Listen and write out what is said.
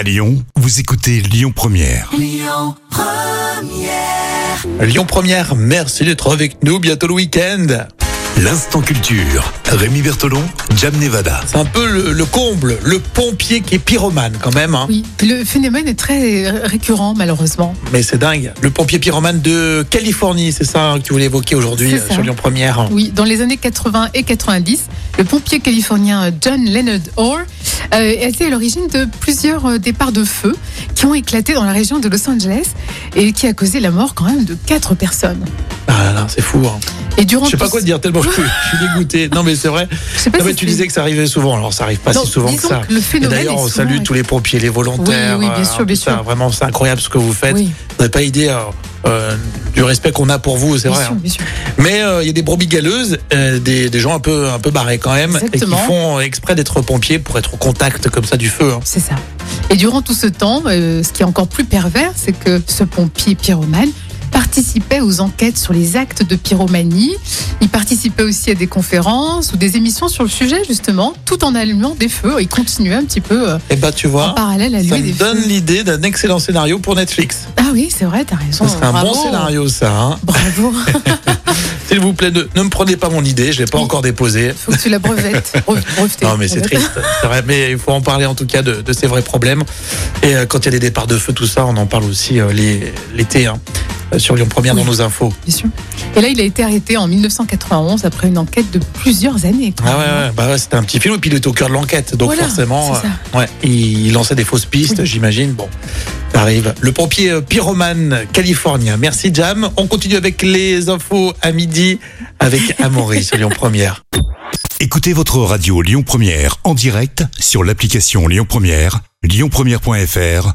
À Lyon, vous écoutez Lyon Première. Lyon Première, merci d'être avec nous. Bientôt le week-end. L'instant culture. Rémi Bertolon, Jam Nevada. C'est un peu le, le comble, le pompier qui est pyromane quand même. hein. Oui, le phénomène est très récurrent malheureusement. Mais c'est dingue. Le pompier pyromane de Californie, c'est ça que tu voulais évoquer aujourd'hui euh, sur Lyon Première. Oui, dans les années 80 et 90, le pompier californien John Leonard Orr euh, a été à l'origine de plusieurs euh, départs de feu qui ont éclaté dans la région de Los Angeles et qui a causé la mort quand même de quatre personnes. Ah là là, c'est fou. hein. Et durant Je sais pas quoi dire tellement je suis, je suis dégoûté. Non mais c'est vrai. Pas Non, mais tu disais que ça arrivait souvent. Alors ça arrive pas si souvent que ça. que le d'ailleurs, on salue tous les pompiers, les volontaires. Oui, oui, bien euh, sûr, bien ça. sûr. Vraiment, c'est incroyable ce que vous faites. Vous n'avez pas idée euh, euh, du respect qu'on a pour vous, c'est vrai. sûr, hein. bien sûr. Mais euh, il y a des brebis galeuses, euh, des, des gens un peu, un peu barrés quand même, et qui font exprès d'être pompiers pour être au contact comme ça du feu. hein. C'est ça. Et durant tout ce temps, ce qui est encore plus pervers, c'est que ce pompier pyromane participait aux enquêtes sur les actes de pyromanie. Il participait aussi à des conférences ou des émissions sur le sujet, justement, tout en allumant des feux. Il continuait un petit peu euh, Et bah tu en vois, parallèle à ça allumer me des donne l'idée d'un excellent scénario pour Netflix. Ah oui, c'est vrai, t'as raison. Ce serait un bon scénario ça. hein. Bravo. S'il vous plaît, ne, ne me prenez pas mon idée, je l'ai pas Oui. encore déposée. Faut que tu la brevettes. Non mais c'est triste, c'est vrai, mais il faut en parler en tout cas de, de ces vrais problèmes. Et euh, quand il y a des départs de feu, tout ça, on en parle aussi euh, l'été hein, sur Lyon Première dans Oui. nos infos. Bien sûr. Et là, il a été arrêté en 1991 après une enquête de plusieurs années. Ah ouais, ouais, bah ouais, c'était un petit film et puis il était au cœur de l'enquête, donc Voilà, forcément, c'est ça. euh, ouais, il lançait des fausses pistes, Oui. j'imagine. Bon, ça arrive. Le pompier euh, pyromane californien. Merci Jam. On continue avec les infos à midi avec Amaury sur Lyon Première. Écoutez votre radio Lyon Première en direct sur l'application Lyon Première, lyonpremière.fr